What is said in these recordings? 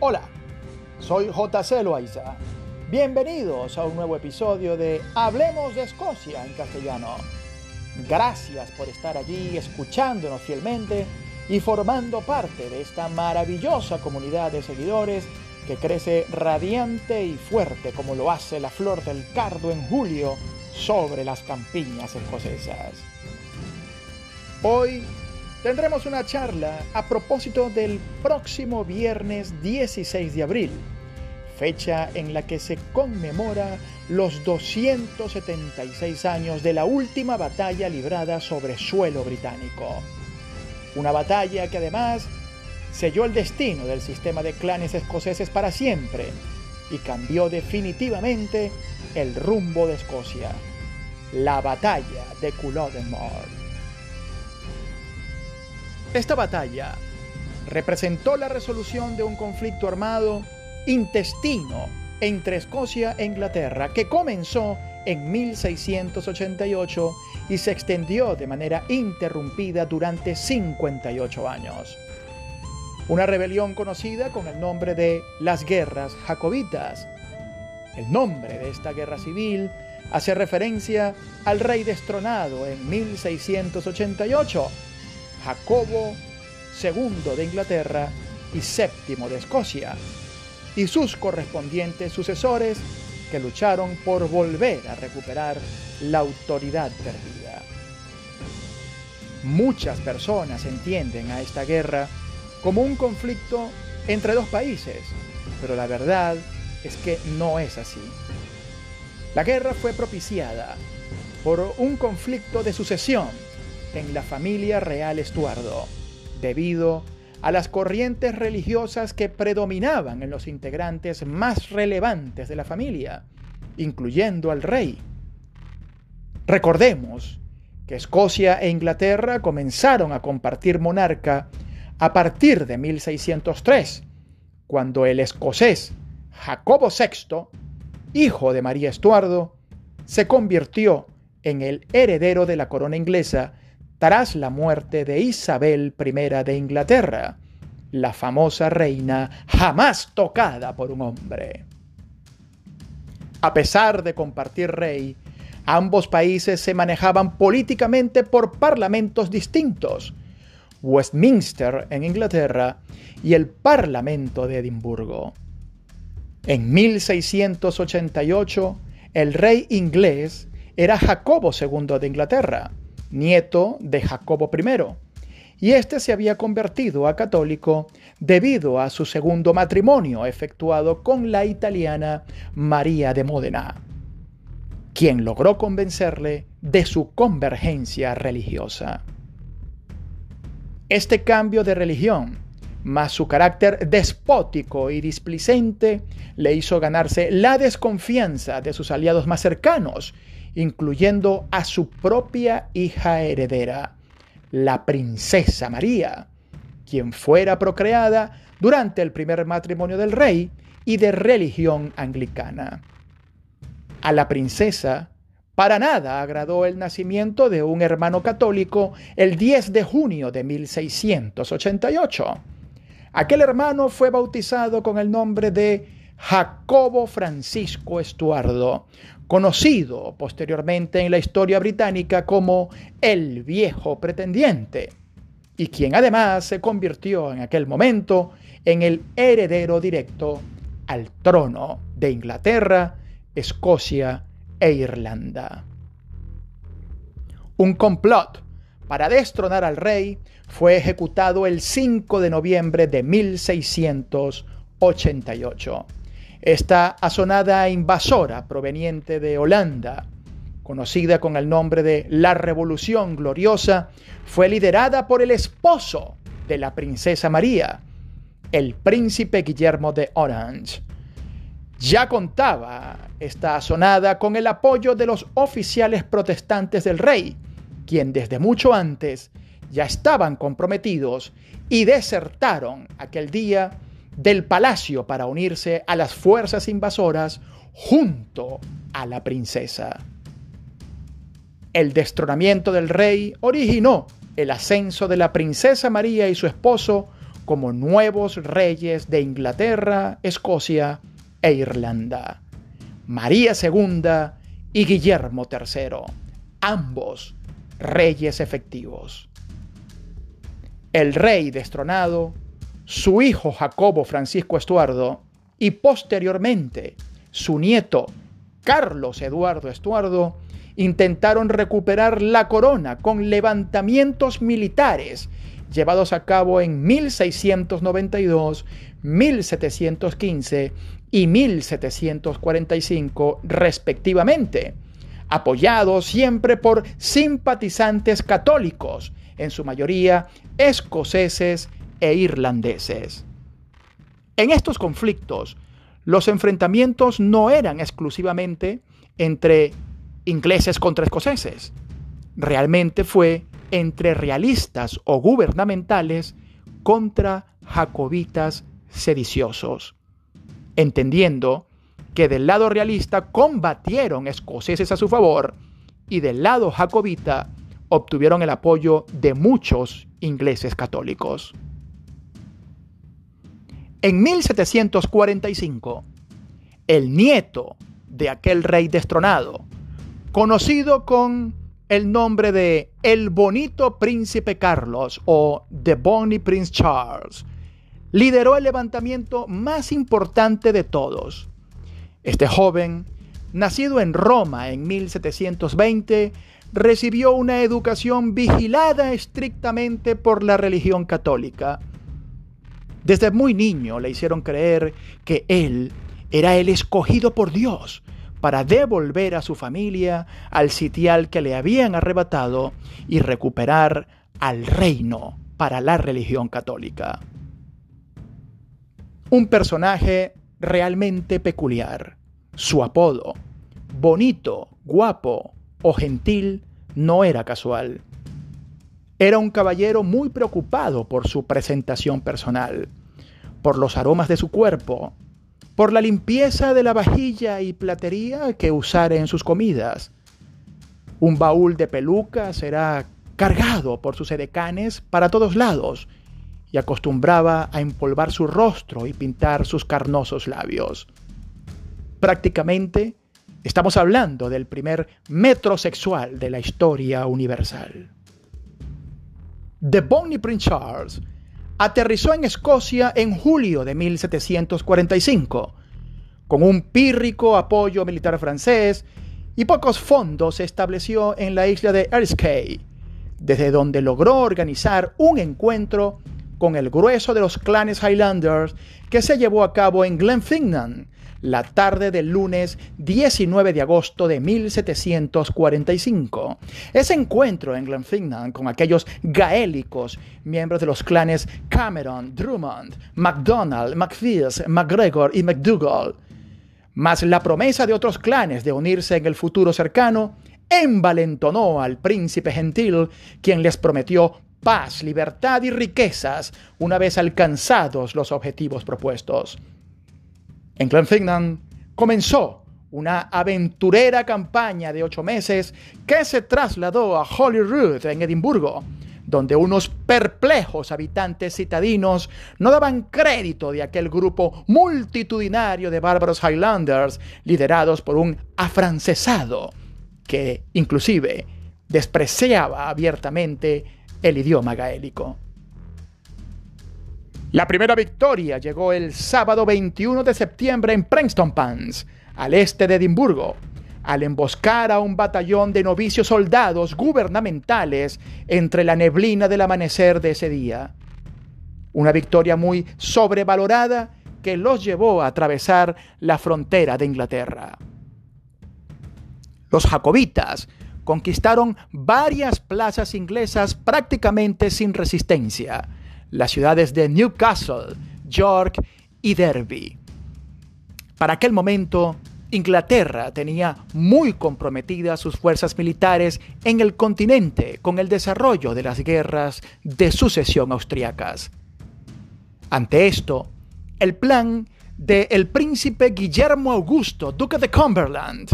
Hola, soy JC Loaiza. Bienvenidos a un nuevo episodio de Hablemos de Escocia en castellano. Gracias por estar allí escuchándonos fielmente y formando parte de esta maravillosa comunidad de seguidores que crece radiante y fuerte como lo hace la flor del cardo en julio sobre las campiñas escocesas. Hoy tendremos una charla a propósito del próximo viernes 16 de abril, fecha en la que se conmemora los 276 años de la última batalla librada sobre suelo británico. Una batalla que además selló el destino del sistema de clanes escoceses para siempre y cambió definitivamente el rumbo de Escocia. La batalla de Culloden Moor. Esta batalla representó la resolución de un conflicto armado intestino entre Escocia e Inglaterra que comenzó en 1688 y se extendió de manera interrumpida durante 58 años. Una rebelión conocida con el nombre de las Guerras Jacobitas. El nombre de esta guerra civil hace referencia al rey destronado en 1688 Jacobo II de Inglaterra y VII de Escocia, y sus correspondientes sucesores que lucharon por volver a recuperar la autoridad perdida. Muchas personas entienden a esta guerra como un conflicto entre dos países, pero la verdad es que no es así. La guerra fue propiciada por un conflicto de sucesión en la familia real Estuardo, debido a las corrientes religiosas que predominaban en los integrantes más relevantes de la familia, incluyendo al rey. Recordemos que Escocia e Inglaterra comenzaron a compartir monarca a partir de 1603, cuando el escocés Jacobo VI, hijo de María Estuardo, se convirtió en el heredero de la corona inglesa tras la muerte de Isabel I de Inglaterra, la famosa reina jamás tocada por un hombre. A pesar de compartir rey, ambos países se manejaban políticamente por parlamentos distintos, Westminster en Inglaterra y el Parlamento de Edimburgo. En 1688, el rey inglés era Jacobo II de Inglaterra, nieto de Jacobo I, y este se había convertido a católico debido a su segundo matrimonio efectuado con la italiana María de Módena, quien logró convencerle de su convergencia religiosa. Este cambio de religión, más su carácter despótico y displicente, le hizo ganarse la desconfianza de sus aliados más cercanos incluyendo a su propia hija heredera, la princesa María, quien fuera procreada durante el primer matrimonio del rey y de religión anglicana. A la princesa para nada agradó el nacimiento de un hermano católico el 10 de junio de 1688. Aquel hermano fue bautizado con el nombre de Jacobo Francisco Estuardo, conocido posteriormente en la historia británica como el viejo pretendiente, y quien además se convirtió en aquel momento en el heredero directo al trono de Inglaterra, Escocia e Irlanda. Un complot para destronar al rey fue ejecutado el 5 de noviembre de 1688 esta asonada invasora proveniente de Holanda, conocida con el nombre de la Revolución Gloriosa, fue liderada por el esposo de la princesa María, el príncipe Guillermo de Orange. Ya contaba esta asonada con el apoyo de los oficiales protestantes del rey, quien desde mucho antes ya estaban comprometidos y desertaron aquel día del palacio para unirse a las fuerzas invasoras junto a la princesa. El destronamiento del rey originó el ascenso de la princesa María y su esposo como nuevos reyes de Inglaterra, Escocia e Irlanda. María II y Guillermo III, ambos reyes efectivos. El rey destronado, su hijo Jacobo Francisco Estuardo y posteriormente su nieto Carlos Eduardo Estuardo intentaron recuperar la corona con levantamientos militares llevados a cabo en 1692, 1715 y 1745 respectivamente, apoyados siempre por simpatizantes católicos, en su mayoría escoceses e irlandeses. En estos conflictos, los enfrentamientos no eran exclusivamente entre ingleses contra escoceses. Realmente fue entre realistas o gubernamentales contra jacobitas sediciosos, entendiendo que del lado realista combatieron escoceses a su favor y del lado jacobita obtuvieron el apoyo de muchos ingleses católicos. En 1745, el nieto de aquel rey destronado, conocido con el nombre de El Bonito Príncipe Carlos o The Bonny Prince Charles, lideró el levantamiento más importante de todos. Este joven, nacido en Roma en 1720, recibió una educación vigilada estrictamente por la religión católica. Desde muy niño le hicieron creer que él era el escogido por Dios para devolver a su familia al sitial que le habían arrebatado y recuperar al reino para la religión católica. Un personaje realmente peculiar. Su apodo, bonito, guapo o gentil, no era casual. Era un caballero muy preocupado por su presentación personal, por los aromas de su cuerpo por la limpieza de la vajilla y platería que usare en sus comidas. Un baúl de pelucas será cargado por sus edecanes para todos lados y acostumbraba a empolvar su rostro y pintar sus carnosos labios. Prácticamente estamos hablando del primer metrosexual de la historia universal. The Bonnie Prince Charles aterrizó en Escocia en julio de 1745, con un pírrico apoyo militar francés y pocos fondos se estableció en la isla de Erskine, desde donde logró organizar un encuentro con el grueso de los clanes Highlanders que se llevó a cabo en Glenfinnan, la tarde del lunes 19 de agosto de 1745. Ese encuentro en Glenfinnan con aquellos gaélicos, miembros de los clanes Cameron, Drummond, MacDonald, MacPherson, MacGregor y MacDougall, más la promesa de otros clanes de unirse en el futuro cercano, envalentonó al príncipe gentil, quien les prometió paz, libertad y riquezas una vez alcanzados los objetivos propuestos. En Glenfinnan comenzó una aventurera campaña de ocho meses que se trasladó a Holyrood, en Edimburgo, donde unos perplejos habitantes citadinos no daban crédito de aquel grupo multitudinario de bárbaros Highlanders liderados por un afrancesado que inclusive despreciaba abiertamente el idioma gaélico. La primera victoria llegó el sábado 21 de septiembre en Preston Pans, al este de Edimburgo, al emboscar a un batallón de novicios soldados gubernamentales entre la neblina del amanecer de ese día. Una victoria muy sobrevalorada que los llevó a atravesar la frontera de Inglaterra. Los jacobitas conquistaron varias plazas inglesas prácticamente sin resistencia las ciudades de Newcastle, York y Derby. Para aquel momento, Inglaterra tenía muy comprometidas sus fuerzas militares en el continente con el desarrollo de las guerras de sucesión austriacas. Ante esto, el plan de el príncipe Guillermo Augusto, duque de Cumberland,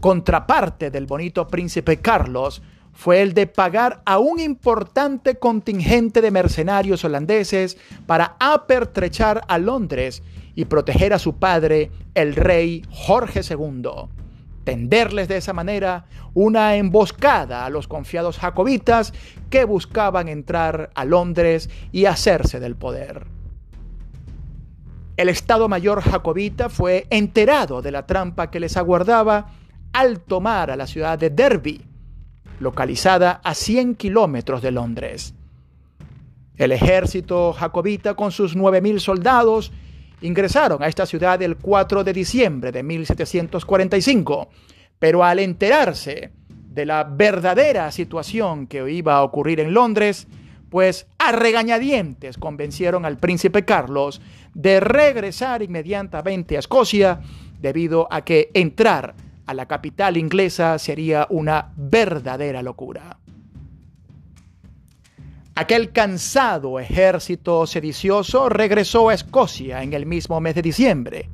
contraparte del bonito príncipe Carlos, fue el de pagar a un importante contingente de mercenarios holandeses para apertrechar a Londres y proteger a su padre, el rey Jorge II. Tenderles de esa manera una emboscada a los confiados jacobitas que buscaban entrar a Londres y hacerse del poder. El Estado Mayor jacobita fue enterado de la trampa que les aguardaba al tomar a la ciudad de Derby, localizada a 100 kilómetros de Londres. El ejército jacobita con sus 9.000 soldados ingresaron a esta ciudad el 4 de diciembre de 1745, pero al enterarse de la verdadera situación que iba a ocurrir en Londres, pues a regañadientes convencieron al príncipe Carlos de regresar inmediatamente a Escocia debido a que entrar a la capital inglesa sería una verdadera locura. Aquel cansado ejército sedicioso regresó a Escocia en el mismo mes de diciembre,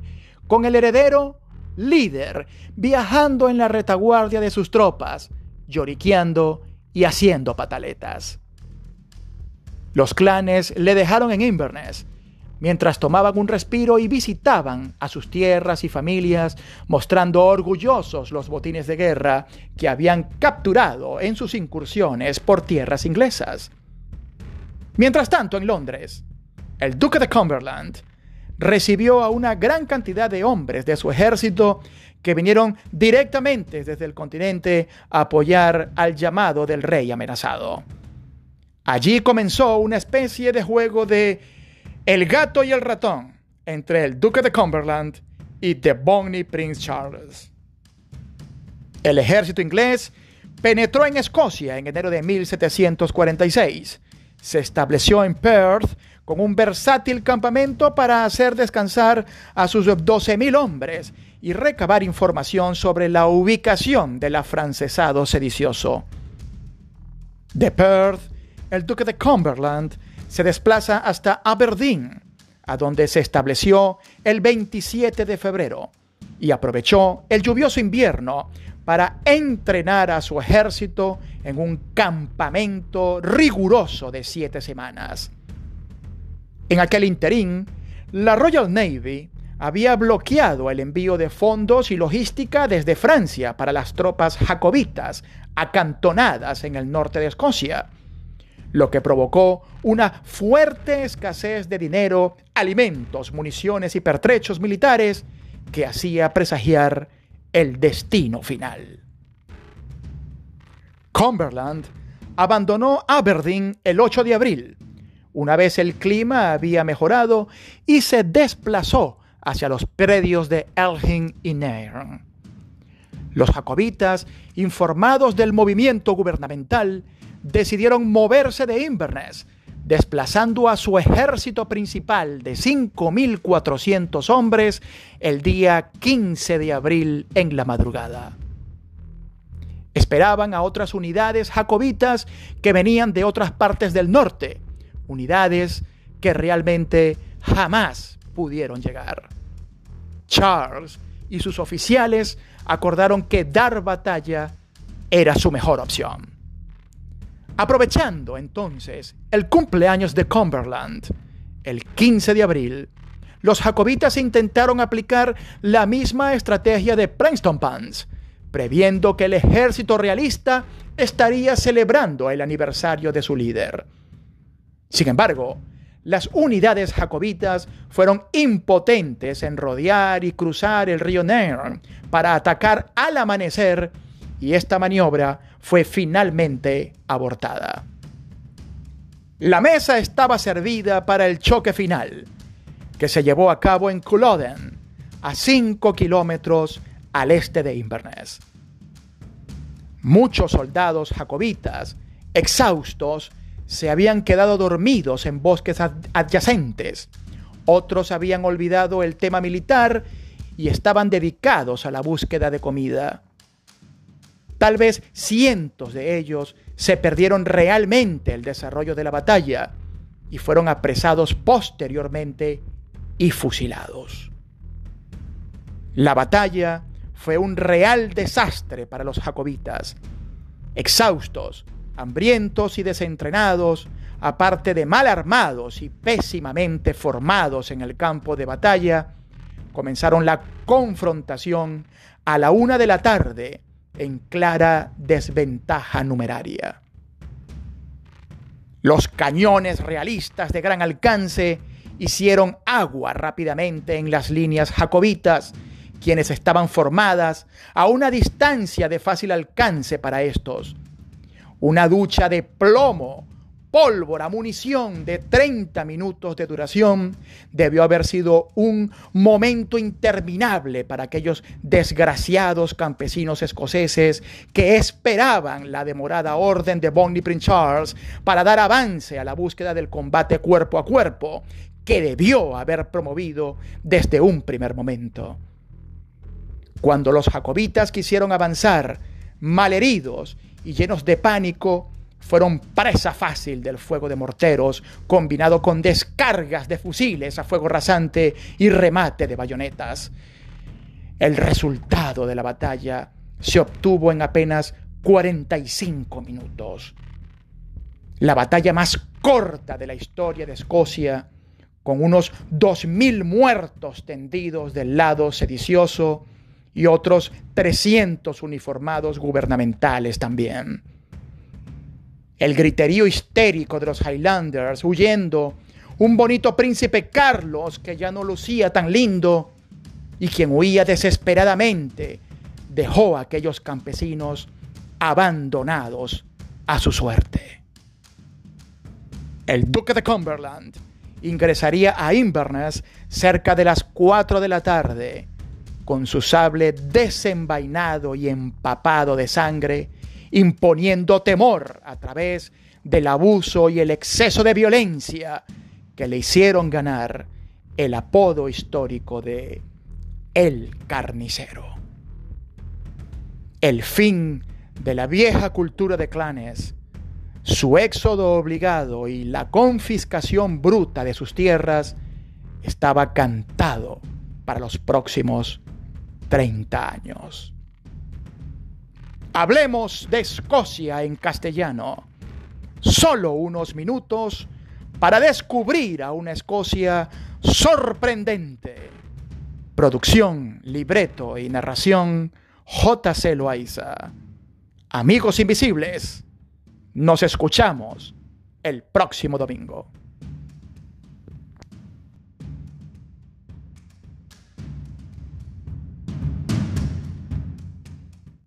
con el heredero líder viajando en la retaguardia de sus tropas, lloriqueando y haciendo pataletas. Los clanes le dejaron en Inverness, mientras tomaban un respiro y visitaban a sus tierras y familias, mostrando orgullosos los botines de guerra que habían capturado en sus incursiones por tierras inglesas. Mientras tanto, en Londres, el duque de Cumberland recibió a una gran cantidad de hombres de su ejército que vinieron directamente desde el continente a apoyar al llamado del rey amenazado. Allí comenzó una especie de juego de el gato y el ratón entre el duque de Cumberland y The Bonnie Prince Charles. El ejército inglés penetró en Escocia en enero de 1746. Se estableció en Perth con un versátil campamento para hacer descansar a sus 12.000 hombres y recabar información sobre la ubicación del afrancesado sedicioso. De Perth, el duque de Cumberland se desplaza hasta Aberdeen, a donde se estableció el 27 de febrero, y aprovechó el lluvioso invierno para entrenar a su ejército en un campamento riguroso de siete semanas. En aquel interín, la Royal Navy había bloqueado el envío de fondos y logística desde Francia para las tropas jacobitas acantonadas en el norte de Escocia, lo que provocó una fuerte escasez de dinero, alimentos, municiones y pertrechos militares que hacía presagiar el destino final. Cumberland abandonó Aberdeen el 8 de abril, una vez el clima había mejorado, y se desplazó hacia los predios de Elgin y Nairn. Los jacobitas, informados del movimiento gubernamental, decidieron moverse de Inverness, desplazando a su ejército principal de 5.400 hombres el día 15 de abril en la madrugada. Esperaban a otras unidades jacobitas que venían de otras partes del norte, unidades que realmente jamás pudieron llegar. Charles y sus oficiales acordaron que dar batalla era su mejor opción. Aprovechando entonces el cumpleaños de Cumberland, el 15 de abril, los jacobitas intentaron aplicar la misma estrategia de Pans, previendo que el ejército realista estaría celebrando el aniversario de su líder. Sin embargo, las unidades jacobitas fueron impotentes en rodear y cruzar el río Nairn para atacar al amanecer y esta maniobra fue finalmente abortada. La mesa estaba servida para el choque final, que se llevó a cabo en Culloden, a 5 kilómetros al este de Inverness. Muchos soldados jacobitas, exhaustos, se habían quedado dormidos en bosques adyacentes. Otros habían olvidado el tema militar y estaban dedicados a la búsqueda de comida. Tal vez cientos de ellos se perdieron realmente el desarrollo de la batalla y fueron apresados posteriormente y fusilados. La batalla fue un real desastre para los jacobitas. Exhaustos, hambrientos y desentrenados, aparte de mal armados y pésimamente formados en el campo de batalla, comenzaron la confrontación a la una de la tarde en clara desventaja numeraria. Los cañones realistas de gran alcance hicieron agua rápidamente en las líneas jacobitas, quienes estaban formadas a una distancia de fácil alcance para estos. Una ducha de plomo pólvora, munición de 30 minutos de duración, debió haber sido un momento interminable para aquellos desgraciados campesinos escoceses que esperaban la demorada orden de Bonnie Prince Charles para dar avance a la búsqueda del combate cuerpo a cuerpo que debió haber promovido desde un primer momento. Cuando los jacobitas quisieron avanzar, malheridos y llenos de pánico, fueron presa fácil del fuego de morteros, combinado con descargas de fusiles a fuego rasante y remate de bayonetas. El resultado de la batalla se obtuvo en apenas 45 minutos. La batalla más corta de la historia de Escocia, con unos 2.000 muertos tendidos del lado sedicioso y otros 300 uniformados gubernamentales también el griterío histérico de los Highlanders huyendo, un bonito príncipe Carlos que ya no lucía tan lindo y quien huía desesperadamente, dejó a aquellos campesinos abandonados a su suerte. El duque de Cumberland ingresaría a Inverness cerca de las 4 de la tarde, con su sable desenvainado y empapado de sangre, imponiendo temor a través del abuso y el exceso de violencia que le hicieron ganar el apodo histórico de El Carnicero. El fin de la vieja cultura de clanes, su éxodo obligado y la confiscación bruta de sus tierras estaba cantado para los próximos 30 años. Hablemos de Escocia en castellano. Solo unos minutos para descubrir a una Escocia sorprendente. Producción, libreto y narración J.C. Loaiza. Amigos invisibles, nos escuchamos el próximo domingo.